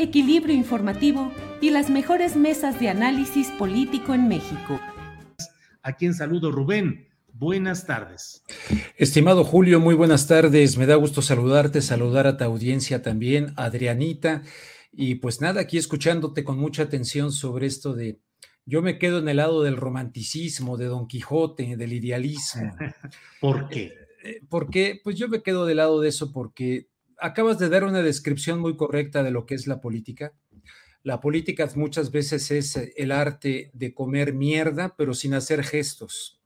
equilibrio informativo y las mejores mesas de análisis político en México. A quien saludo, Rubén. Buenas tardes. Estimado Julio, muy buenas tardes. Me da gusto saludarte, saludar a tu audiencia también, Adrianita. Y pues nada, aquí escuchándote con mucha atención sobre esto de, yo me quedo en el lado del romanticismo, de Don Quijote, del idealismo. ¿Por qué? Eh, porque, pues yo me quedo del lado de eso porque acabas de dar una descripción muy correcta de lo que es la política. La política muchas veces es el arte de comer mierda, pero sin hacer gestos.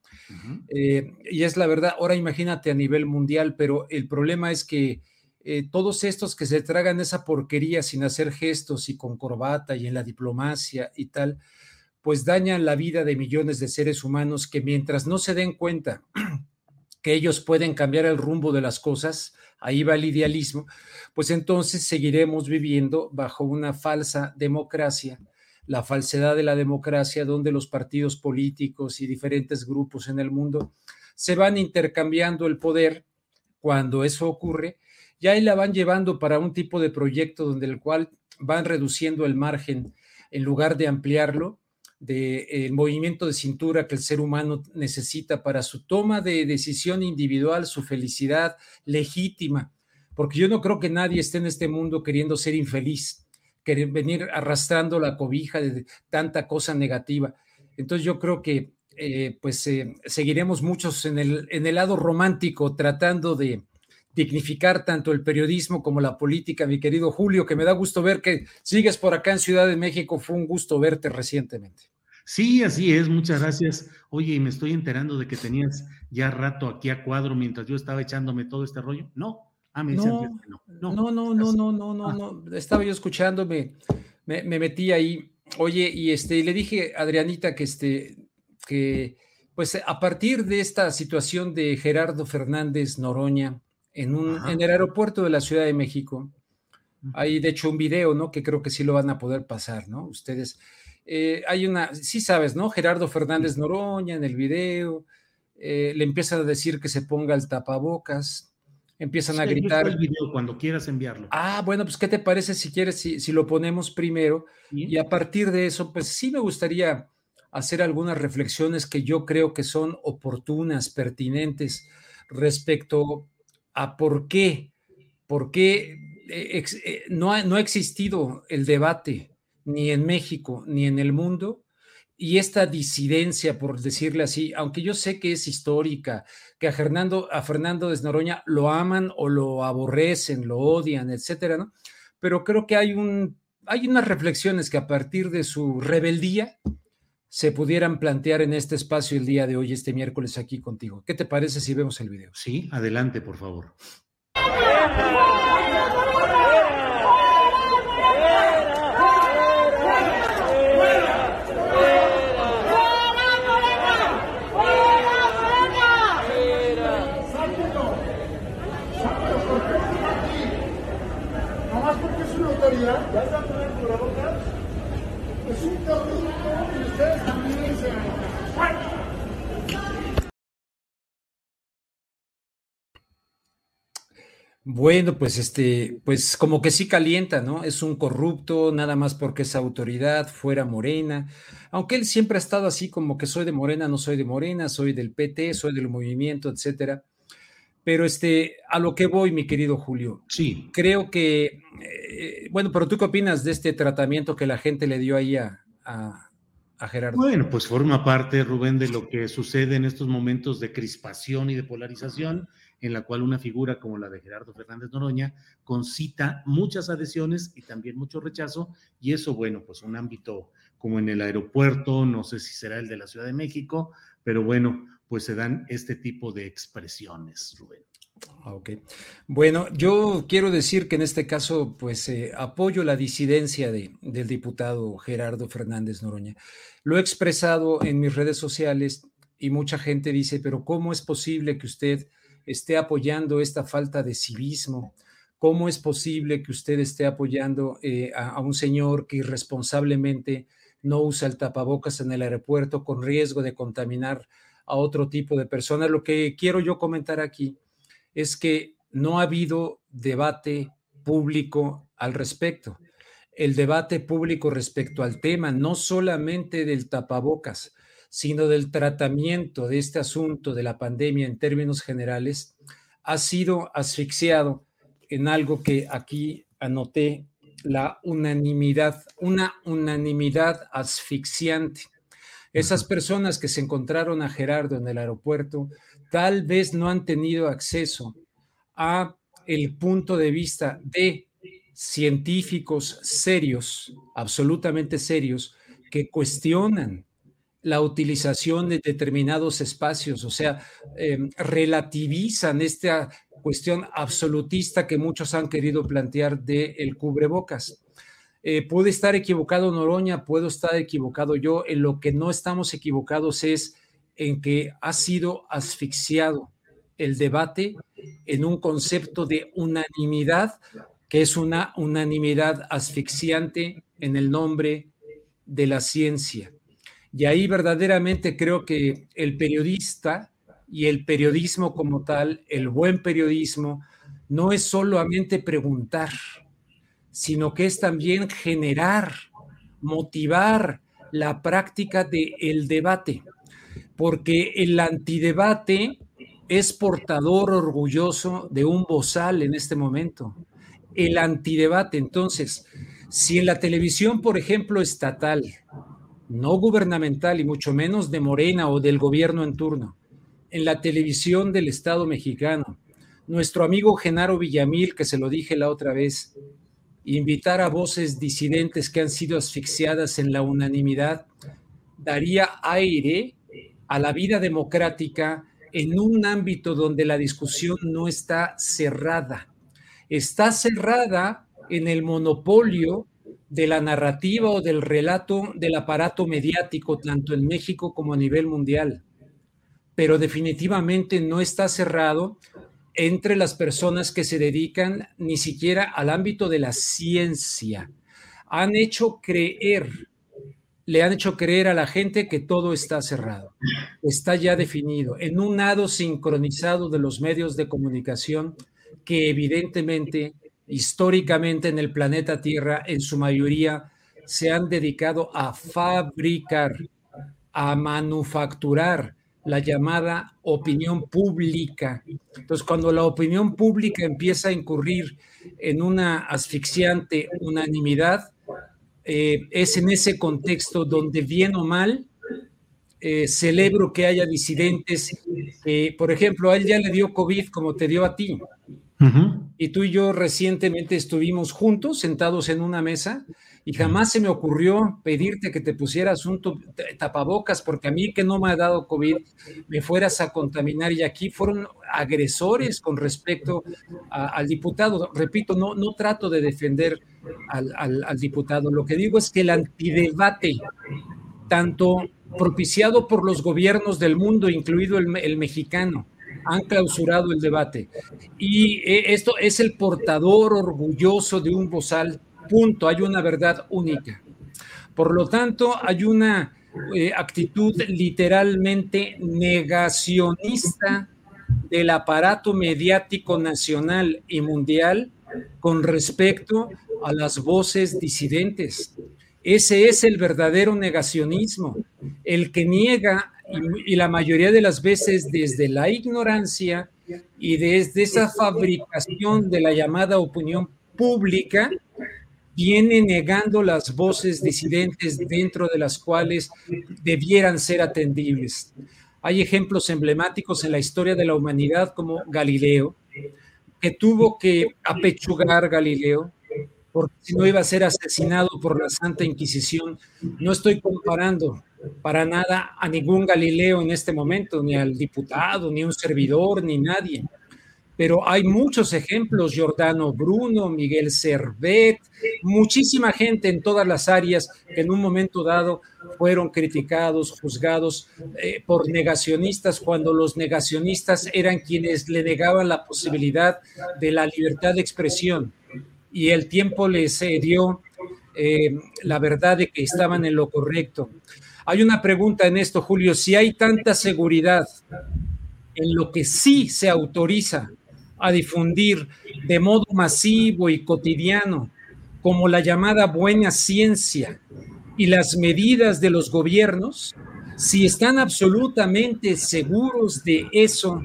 eh, y es la verdad, ahora imagínate a nivel mundial, pero el problema es que eh, todos estos que se tragan esa porquería sin hacer gestos y con corbata y en la diplomacia y tal, pues dañan la vida de millones de seres humanos que mientras no se den cuenta que ellos pueden cambiar el rumbo de las cosas, ahí va el idealismo, pues entonces seguiremos viviendo bajo una falsa democracia, la falsedad de la democracia, donde los partidos políticos y diferentes grupos en el mundo se van intercambiando el poder. Cuando eso ocurre, ya ahí la van llevando para un tipo de proyecto donde el cual van reduciendo el margen en lugar de ampliarlo del de, movimiento de cintura que el ser humano necesita para su toma de decisión individual, su felicidad legítima, porque yo no creo que nadie esté en este mundo queriendo ser infeliz, querer venir arrastrando la cobija de tanta cosa negativa. Entonces yo creo que eh, pues eh, seguiremos muchos en el, en el lado romántico tratando de, dignificar tanto el periodismo como la política, mi querido Julio, que me da gusto ver que sigues por acá en Ciudad de México. Fue un gusto verte recientemente. Sí, así es, muchas gracias. Oye, y me estoy enterando de que tenías ya rato aquí a cuadro mientras yo estaba echándome todo este rollo. No, ah, me no, no, no, no, no, no, no, no, no, no, estaba yo escuchándome, me, me, metí ahí. Oye, y este, le dije a Adrianita que este, que pues a partir de esta situación de Gerardo Fernández Noroña, en, un, en, el aeropuerto de la Ciudad de México. Hay de hecho un video, ¿no? Que creo que sí lo van a poder pasar, ¿no? Ustedes. Eh, hay una, sí sabes, ¿no? Gerardo Fernández Noroña en el video, eh, le empiezan a decir que se ponga el tapabocas, empiezan sí, a gritar. El video cuando quieras enviarlo. Ah, bueno, pues ¿qué te parece si quieres, si, si lo ponemos primero? Y a partir de eso, pues sí me gustaría hacer algunas reflexiones que yo creo que son oportunas, pertinentes respecto a por qué, por qué eh, no, ha, no ha existido el debate ni en México ni en el mundo y esta disidencia, por decirle así, aunque yo sé que es histórica, que a Fernando, a Fernando de Noroña lo aman o lo aborrecen, lo odian, etcétera, ¿no? Pero creo que hay un, hay unas reflexiones que a partir de su rebeldía se pudieran plantear en este espacio el día de hoy, este miércoles aquí contigo. ¿Qué te parece si vemos el video? Sí, adelante, por favor. Bueno, pues este, pues como que sí calienta, ¿no? Es un corrupto, nada más porque es autoridad, fuera Morena. Aunque él siempre ha estado así como que soy de Morena, no soy de Morena, soy del PT, soy del movimiento, etcétera. Pero este, a lo que voy, mi querido Julio. Sí. Creo que, eh, bueno, pero tú qué opinas de este tratamiento que la gente le dio ahí a, a, a Gerardo? Bueno, pues forma parte, Rubén, de lo que sucede en estos momentos de crispación y de polarización en la cual una figura como la de Gerardo Fernández Noroña concita muchas adhesiones y también mucho rechazo, y eso, bueno, pues un ámbito como en el aeropuerto, no sé si será el de la Ciudad de México, pero bueno, pues se dan este tipo de expresiones, Rubén. Ah, ok. Bueno, yo quiero decir que en este caso, pues eh, apoyo la disidencia de, del diputado Gerardo Fernández Noroña. Lo he expresado en mis redes sociales y mucha gente dice, pero ¿cómo es posible que usted esté apoyando esta falta de civismo? ¿Cómo es posible que usted esté apoyando eh, a, a, un señor que irresponsablemente no usa el tapabocas en el aeropuerto con riesgo de contaminar a otro tipo de personas? Lo que quiero yo comentar aquí es que no ha habido debate público al respecto. El debate público respecto al tema, no solamente del tapabocas, sino del tratamiento de este asunto de la pandemia en términos generales, ha sido asfixiado en algo que aquí anoté, la unanimidad, una unanimidad asfixiante. Esas personas que se encontraron a Gerardo en el aeropuerto tal vez no han tenido acceso a el punto de vista de científicos serios, absolutamente serios, que cuestionan la utilización de determinados espacios, o sea, eh, relativizan esta cuestión absolutista que muchos han querido plantear del el cubrebocas. Eh, puede estar equivocado Noroña, puedo estar equivocado yo, en lo que no estamos equivocados es en que ha sido asfixiado el debate en un concepto de unanimidad, que es una unanimidad asfixiante en el nombre de la ciencia. Y ahí verdaderamente creo que el periodista y el periodismo como tal, el buen periodismo, no es solamente preguntar, sino que es también generar, motivar la práctica del el debate, porque el antidebate es portador orgulloso de un bozal en este momento. El antidebate, entonces, si en la televisión, por ejemplo, estatal, no gubernamental y mucho menos de Morena o del gobierno en turno, en la televisión del Estado mexicano. Nuestro amigo Genaro Villamil, que se lo dije la otra vez, invitar a voces disidentes que han sido asfixiadas en la unanimidad, daría aire a la vida democrática en un ámbito donde la discusión no está cerrada. Está cerrada en el monopolio de la narrativa o del relato del aparato mediático, tanto en México como a nivel mundial. Pero definitivamente no está cerrado entre las personas que se dedican ni siquiera al ámbito de la ciencia. Han hecho creer, le han hecho creer a la gente que todo está cerrado, está ya definido, en un lado sincronizado de los medios de comunicación que evidentemente históricamente en el planeta Tierra, en su mayoría, se han dedicado a fabricar, a manufacturar la llamada opinión pública. Entonces, cuando la opinión pública empieza a incurrir en una asfixiante unanimidad, eh, es en ese contexto donde bien o mal eh, celebro que haya disidentes. Eh, por ejemplo, a él ya le dio COVID como te dio a ti. Y tú y yo recientemente estuvimos juntos, sentados en una mesa, y jamás se me ocurrió pedirte que te pusieras un tapabocas, porque a mí que no me ha dado COVID, me fueras a contaminar. Y aquí fueron agresores con respecto al diputado. Repito, no, no trato de defender al, diputado. Lo que digo es que el antidebate, tanto propiciado por los gobiernos del mundo, incluido el mexicano, han clausurado el debate. Y eh, esto es el portador orgulloso de un bozal, punto, hay una verdad única. Por lo tanto, hay una eh, actitud literalmente negacionista del aparato mediático nacional y mundial con respecto a las voces disidentes. Ese es el verdadero negacionismo, el que niega, y, la mayoría de las veces desde la ignorancia y desde esa fabricación de la llamada opinión pública, viene negando las voces disidentes dentro de las cuales debieran ser atendibles. Hay ejemplos emblemáticos en la historia de la humanidad como Galileo, que tuvo que apechugar Galileo, porque si no iba a ser asesinado por la Santa Inquisición. No estoy comparando para nada a ningún Galileo en este momento, ni al diputado, ni un servidor, ni nadie pero hay muchos ejemplos, Giordano Bruno, Miguel Servet, muchísima gente en todas las áreas que en un momento dado fueron criticados, juzgados eh, por negacionistas, cuando los negacionistas eran quienes le negaban la posibilidad de la libertad de expresión. Y el tiempo les dio eh, la verdad de que estaban en lo correcto. Hay una pregunta en esto, Julio, si hay tanta seguridad en lo que sí se autoriza a difundir de modo masivo y cotidiano, como la llamada buena ciencia y las medidas de los gobiernos, si están absolutamente seguros de eso,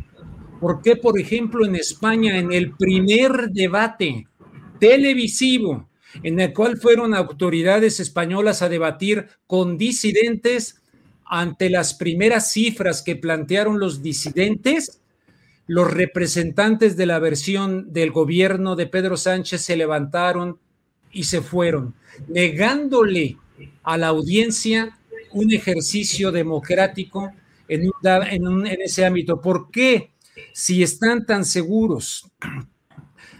¿por qué, por ejemplo, en España, en el primer debate televisivo, en el cual fueron autoridades españolas a debatir con disidentes ante las primeras cifras que plantearon los disidentes, los representantes de la versión del gobierno de Pedro Sánchez se levantaron y se fueron, negándole a la audiencia un ejercicio democrático en, ese ámbito. ¿Por qué? Si están tan seguros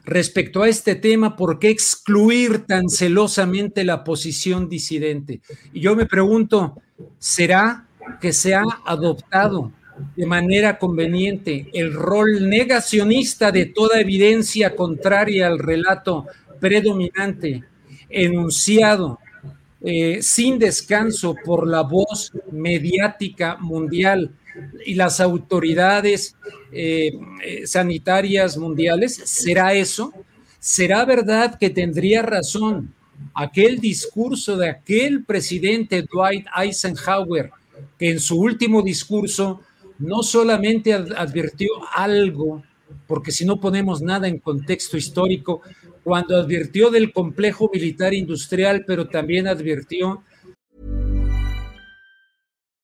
respecto a este tema, ¿por qué excluir tan celosamente la posición disidente? Y yo me pregunto, ¿será que se ha adoptado de manera conveniente el rol negacionista de toda evidencia contraria al relato predominante, enunciado eh, sin descanso por la voz mediática mundial y las autoridades eh, eh, sanitarias mundiales, ¿será eso? ¿Será verdad que tendría razón aquel discurso de aquel presidente Dwight Eisenhower, que en su último discurso no solamente advirtió algo, porque si no ponemos nada en contexto histórico, cuando advirtió del complejo militar industrial, pero también advirtió.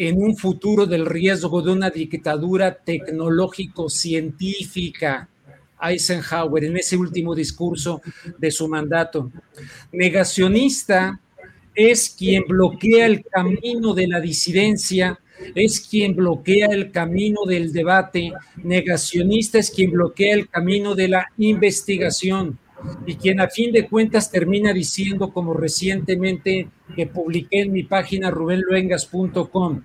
En un futuro del riesgo de una dictadura tecnológico-científica Eisenhower en ese último discurso de su mandato. Negacionista es quien bloquea el camino de la disidencia, es quien bloquea el camino del debate, negacionista es quien bloquea el camino de la investigación y quien a fin de cuentas termina diciendo, como recientemente que publiqué en mi página rubenluengas.com,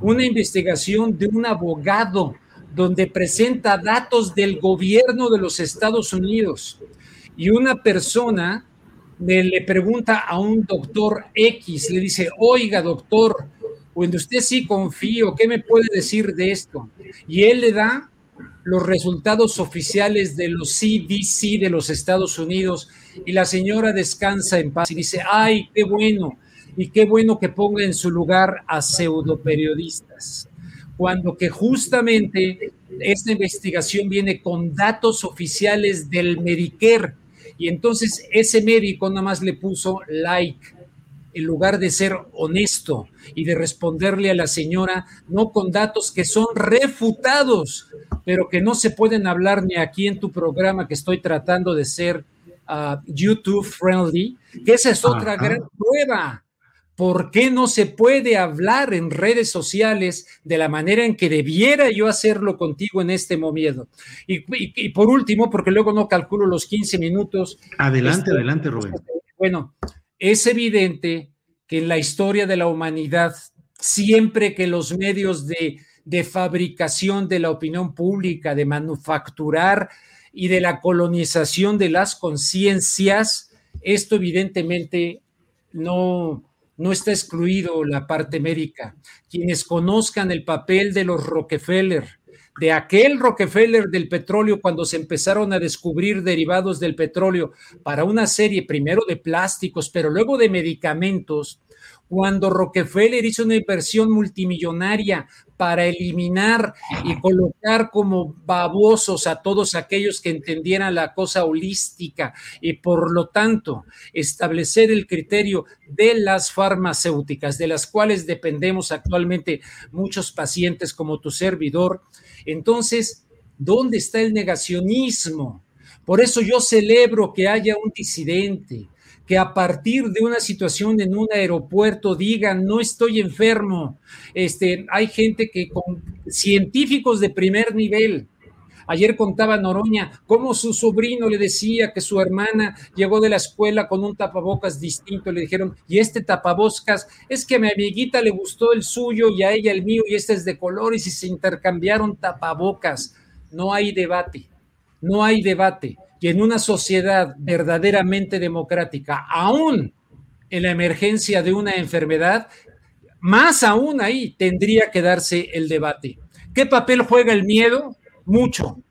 una investigación de un abogado donde presenta datos del gobierno de los Estados Unidos y una persona le, pregunta a un doctor X, le dice, oiga doctor, cuando usted sí confío, ¿qué me puede decir de esto? Y él le da los resultados oficiales de los CDC de los Estados Unidos y la señora descansa en paz y dice, ay, qué bueno, y qué bueno que ponga en su lugar a pseudoperiodistas cuando que justamente esta investigación viene con datos oficiales del Medicare y entonces ese médico nada más le puso like en lugar de ser honesto y de responderle a la señora, no con datos que son refutados, pero que no se pueden hablar ni aquí en tu programa que estoy tratando de ser uh, YouTube friendly, que esa es otra gran prueba. ¿Por qué no se puede hablar en redes sociales de la manera en que debiera yo hacerlo contigo en este momento? Y, por último, porque luego no calculo los 15 minutos. Adelante, este, adelante, Rubén. Bueno, es evidente que en la historia de la humanidad, siempre que los medios de, de fabricación de la opinión pública, de manufacturar y de la colonización de las conciencias, esto evidentemente no, no está excluido la parte médica. Quienes conozcan el papel de los Rockefeller, de aquel Rockefeller del petróleo cuando se empezaron a descubrir derivados del petróleo para una serie primero de plásticos, pero luego de medicamentos, cuando Rockefeller hizo una inversión multimillonaria para eliminar y colocar como babosos a todos aquellos que entendieran la cosa holística y por lo tanto establecer el criterio de las farmacéuticas, de las cuales dependemos actualmente muchos pacientes como tu servidor. Entonces, ¿dónde está el negacionismo? Por eso yo celebro que haya un disidente, que a partir de una situación en un aeropuerto digan, no estoy enfermo. Este, hay gente que con científicos de primer nivel. Ayer contaba Noroña cómo su sobrino le decía que su hermana llegó de la escuela con un tapabocas distinto. Le dijeron, y este tapabocas es que a mi amiguita le gustó el suyo y a ella el mío y este es de colores y se intercambiaron tapabocas. No hay debate, no hay debate y en una sociedad verdaderamente democrática, aún en la emergencia de una enfermedad, más aún ahí tendría que darse el debate. ¿Qué papel juega el miedo? Mucho.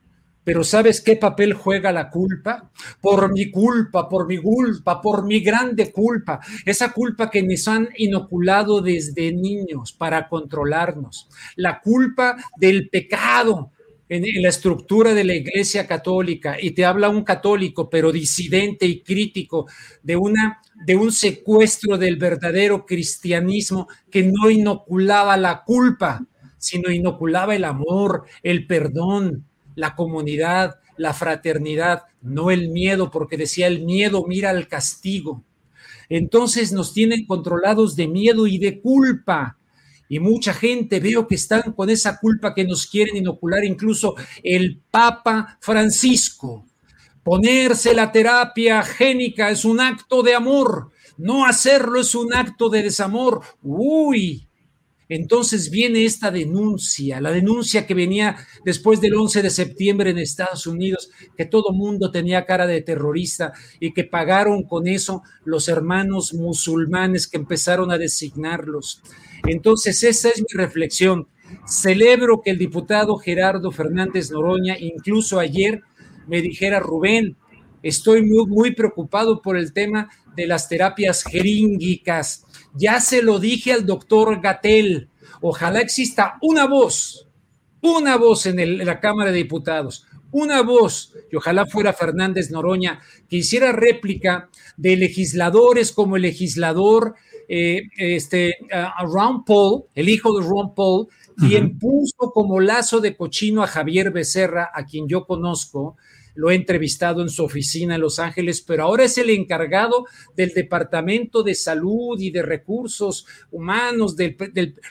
Pero ¿sabes qué papel juega la culpa? Por mi culpa, por mi culpa, por mi grande culpa. Esa culpa que nos han inoculado desde niños para controlarnos. La culpa del pecado, en, la estructura de la Iglesia Católica y te habla un católico, pero disidente y crítico de, una, de un secuestro del verdadero cristianismo que no inoculaba la culpa, sino inoculaba el amor, el perdón, la comunidad, la fraternidad, no el miedo, porque decía el miedo mira al castigo. Entonces nos tienen controlados de miedo y de culpa y mucha gente veo que están con esa culpa que nos quieren inocular, incluso el Papa Francisco. Ponerse la terapia génica es un acto de amor, no hacerlo es un acto de desamor. Uy, entonces viene esta denuncia, la denuncia que venía después del 11 de septiembre en Estados Unidos, que todo mundo tenía cara de terrorista y que pagaron con eso los hermanos musulmanes que empezaron a designarlos. Entonces, esa es mi reflexión. Celebro que el diputado Gerardo Fernández Noroña, incluso ayer, me dijera, Rubén, estoy muy, preocupado por el tema de las terapias jeríngicas. Ya se lo dije al doctor Gatel. Ojalá exista una voz, una voz en, la Cámara de Diputados, una voz, y ojalá fuera Fernández Noroña, que hiciera réplica de legisladores como el legislador eh, este, a Ron Paul, el hijo de Ron Paul, quien puso como lazo de cochino a Javier Becerra, a quien yo conozco, lo he entrevistado en su oficina en Los Ángeles, pero ahora es el encargado del Departamento de Salud y de Recursos Humanos,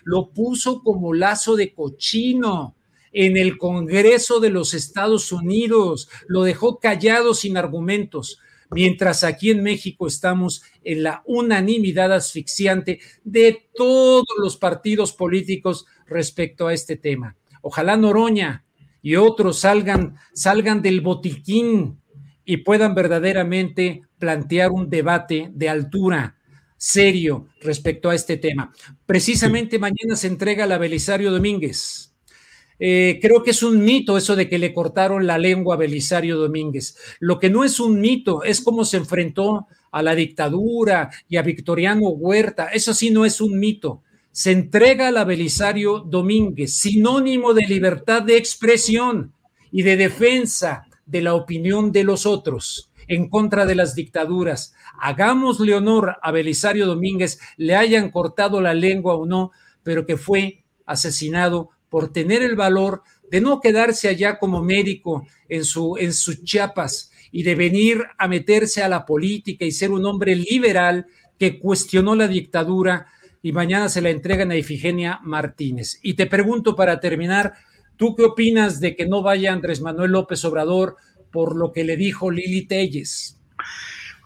lo puso como lazo de cochino en el Congreso de los Estados Unidos, lo dejó callado sin argumentos mientras aquí en México estamos en la unanimidad asfixiante de todos los partidos políticos respecto a este tema. Ojalá Noroña y otros salgan, salgan del botiquín y puedan verdaderamente plantear un debate de altura serio respecto a este tema. Precisamente mañana se entrega la Belisario Domínguez eh, creo que es un mito eso de que le cortaron la lengua a Belisario Domínguez. Lo que no es un mito es cómo se enfrentó a la dictadura y a Victoriano Huerta. Eso sí no es un mito. se entrega al Belisario Domínguez, sinónimo de libertad de expresión y de defensa de la opinión de los otros en contra de las dictaduras. Hagámosle honor a Belisario Domínguez, le hayan cortado la lengua o no, pero que fue asesinado por tener el valor de no quedarse allá como médico en, su, en sus Chiapas y de venir a meterse a la política y ser un hombre liberal que cuestionó la dictadura y mañana se la entregan a Ifigenia Martínez. Y te pregunto para terminar, ¿tú qué opinas de que no vaya Andrés Manuel López Obrador por lo que le dijo Lili Telles?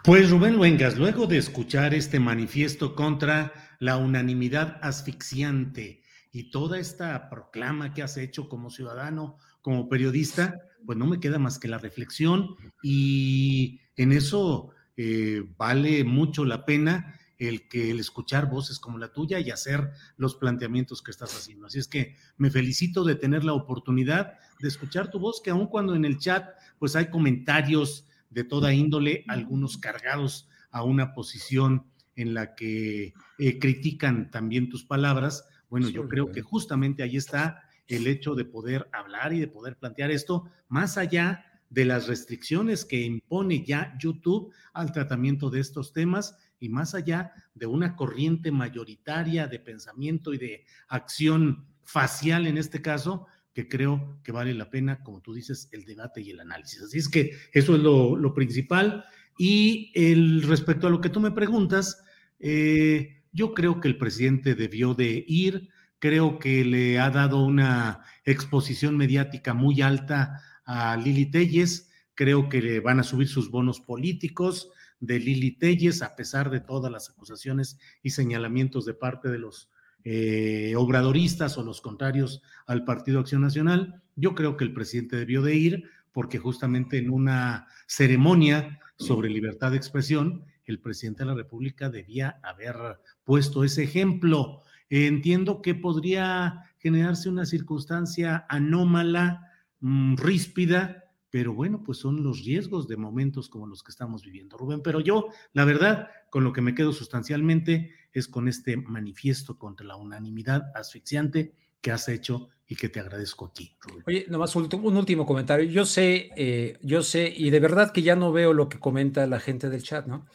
Pues Rubén Luengas, luego de escuchar este manifiesto contra la unanimidad asfixiante y toda esta proclama que has hecho como ciudadano, como periodista, pues no me queda más que la reflexión y en eso eh, vale mucho la pena el que el escuchar voces como la tuya y hacer los planteamientos que estás haciendo. Así es que me felicito de tener la oportunidad de escuchar tu voz, que aun cuando en el chat pues hay comentarios de toda índole, algunos cargados a una posición en la que eh, critican también tus palabras, bueno, yo creo que justamente ahí está el hecho de poder hablar y de poder plantear esto más allá de las restricciones que impone ya YouTube al tratamiento de estos temas y más allá de una corriente mayoritaria de pensamiento y de acción facial en este caso, que creo que vale la pena, como tú dices, el debate y el análisis. Así es que eso es lo, principal. Y el, respecto a lo que tú me preguntas, eh, yo creo que el presidente debió de ir, creo que le ha dado una exposición mediática muy alta a Lili Telles, creo que le van a subir sus bonos políticos de Lili Telles, a pesar de todas las acusaciones y señalamientos de parte de los eh, obradoristas o los contrarios al Partido Acción Nacional. Yo creo que el presidente debió de ir porque justamente en una ceremonia sobre libertad de expresión, el presidente de la República debía haber puesto ese ejemplo. entiendo que podría generarse una circunstancia anómala, mm, ríspida, pero bueno, pues son los riesgos de momentos como los que estamos viviendo, Rubén. Pero yo, la verdad, con lo que me quedo sustancialmente es con este manifiesto contra la unanimidad asfixiante que has hecho y que te agradezco aquí, Rubén. Oye, nomás un, último comentario. Yo sé, eh, yo sé, y de verdad que ya no veo lo que comenta la gente del chat, ¿no?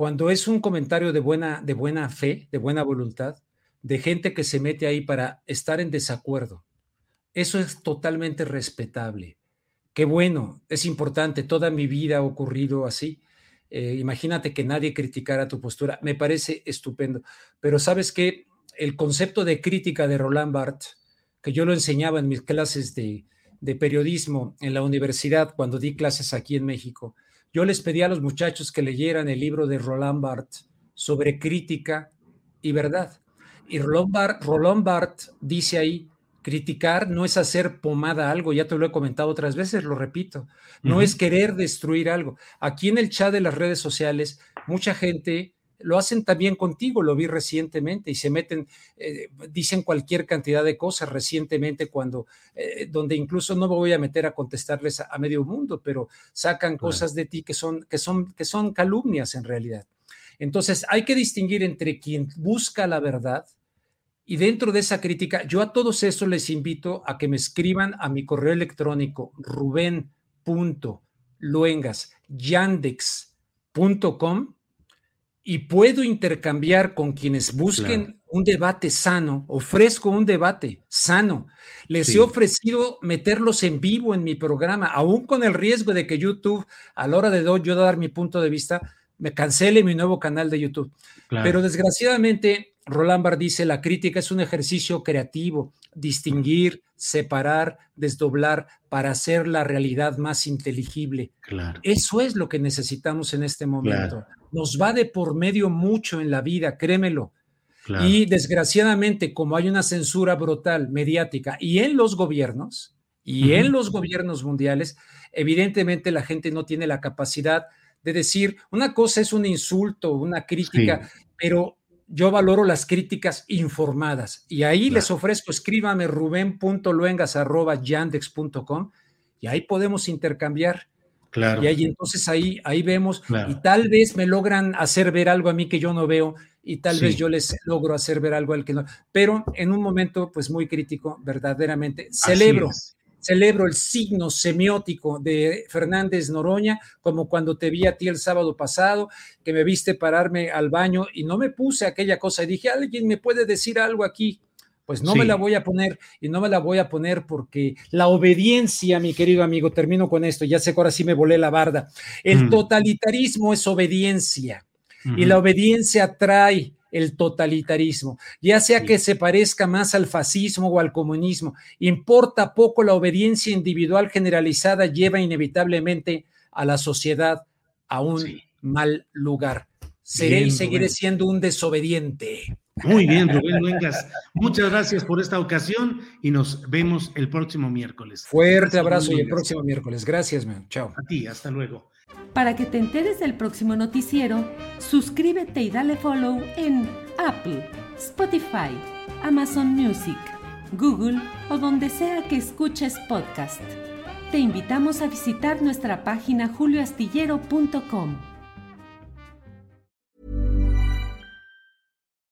Cuando es un comentario de buena, de buena fe, de buena voluntad, de gente que se mete ahí para estar en desacuerdo, eso es totalmente respetable Qué bueno, es importante, toda mi vida ha ocurrido así. Eh, imagínate que nadie criticara tu postura, me parece estupendo. Pero sabes que el concepto de crítica de Roland Barthes, que yo lo enseñaba en mis clases de, de periodismo en la universidad cuando di clases aquí en México, yo les pedí a los muchachos que leyeran el libro de Roland Barthes sobre crítica y verdad. Y Roland Barthes dice ahí Criticar no es hacer pomada algo, ya te lo he comentado otras veces, lo repito, no es querer destruir algo. Aquí en el chat de las redes sociales, mucha gente lo hacen también contigo, lo vi recientemente y se meten, eh, dicen cualquier cantidad de cosas recientemente cuando, eh, donde incluso no me voy a meter a contestarles a, medio mundo, pero sacan cosas de ti que son, que son, que son calumnias en realidad. Entonces hay que distinguir entre quien busca la verdad, y dentro de esa crítica, yo a todos esos les invito a que me escriban a mi correo electrónico ruben.luengas.yandex.com y puedo intercambiar con quienes busquen un debate sano, ofrezco un debate sano. Les he ofrecido meterlos en vivo en mi programa, aún con el riesgo de que YouTube, a la hora de yo dar mi punto de vista, me cancele mi nuevo canal de YouTube. Pero desgraciadamente Roland Barthes dice, la crítica es un ejercicio creativo, distinguir, separar, desdoblar para hacer la realidad más inteligible. Claro. Eso es lo que necesitamos en este momento. Nos va de por medio mucho en la vida, créemelo. Y desgraciadamente, como hay una censura brutal mediática y en los gobiernos, y en los gobiernos mundiales, evidentemente la gente no tiene la capacidad de decir, una cosa es un insulto, una crítica, pero yo valoro las críticas informadas y ahí les ofrezco, escríbame ruben.luengas.yandex.com y ahí podemos intercambiar. Claro. Y ahí entonces ahí, ahí vemos y tal vez me logran hacer ver algo a mí que yo no veo y tal vez yo les logro hacer ver algo al que no. Pero en un momento pues muy crítico, verdaderamente, celebro. Celebro el signo semiótico de Fernández Noroña, como cuando te vi a ti el sábado pasado, que me viste pararme al baño y no me puse aquella cosa y dije, alguien me puede decir algo aquí pues no me la voy a poner y no me la voy a poner porque la obediencia, mi querido amigo, termino con esto, ya sé que ahora sí me volé la barda. El mm. totalitarismo es obediencia y la obediencia trae el totalitarismo, ya sea que se parezca más al fascismo o al comunismo, importa poco la obediencia individual generalizada lleva inevitablemente a la sociedad a un mal lugar. Seré y seguiré siendo un desobediente. Muy bien, Rubén Luengas. Muchas gracias por esta ocasión y nos vemos el próximo miércoles. Fuerte abrazo y el próximo miércoles. Gracias, man. Chao. A ti, hasta luego. Para que te enteres del próximo noticiero, suscríbete y dale follow en Apple, Spotify, Amazon Music, Google o donde sea que escuches podcast. Te invitamos a visitar nuestra página julioastillero.com.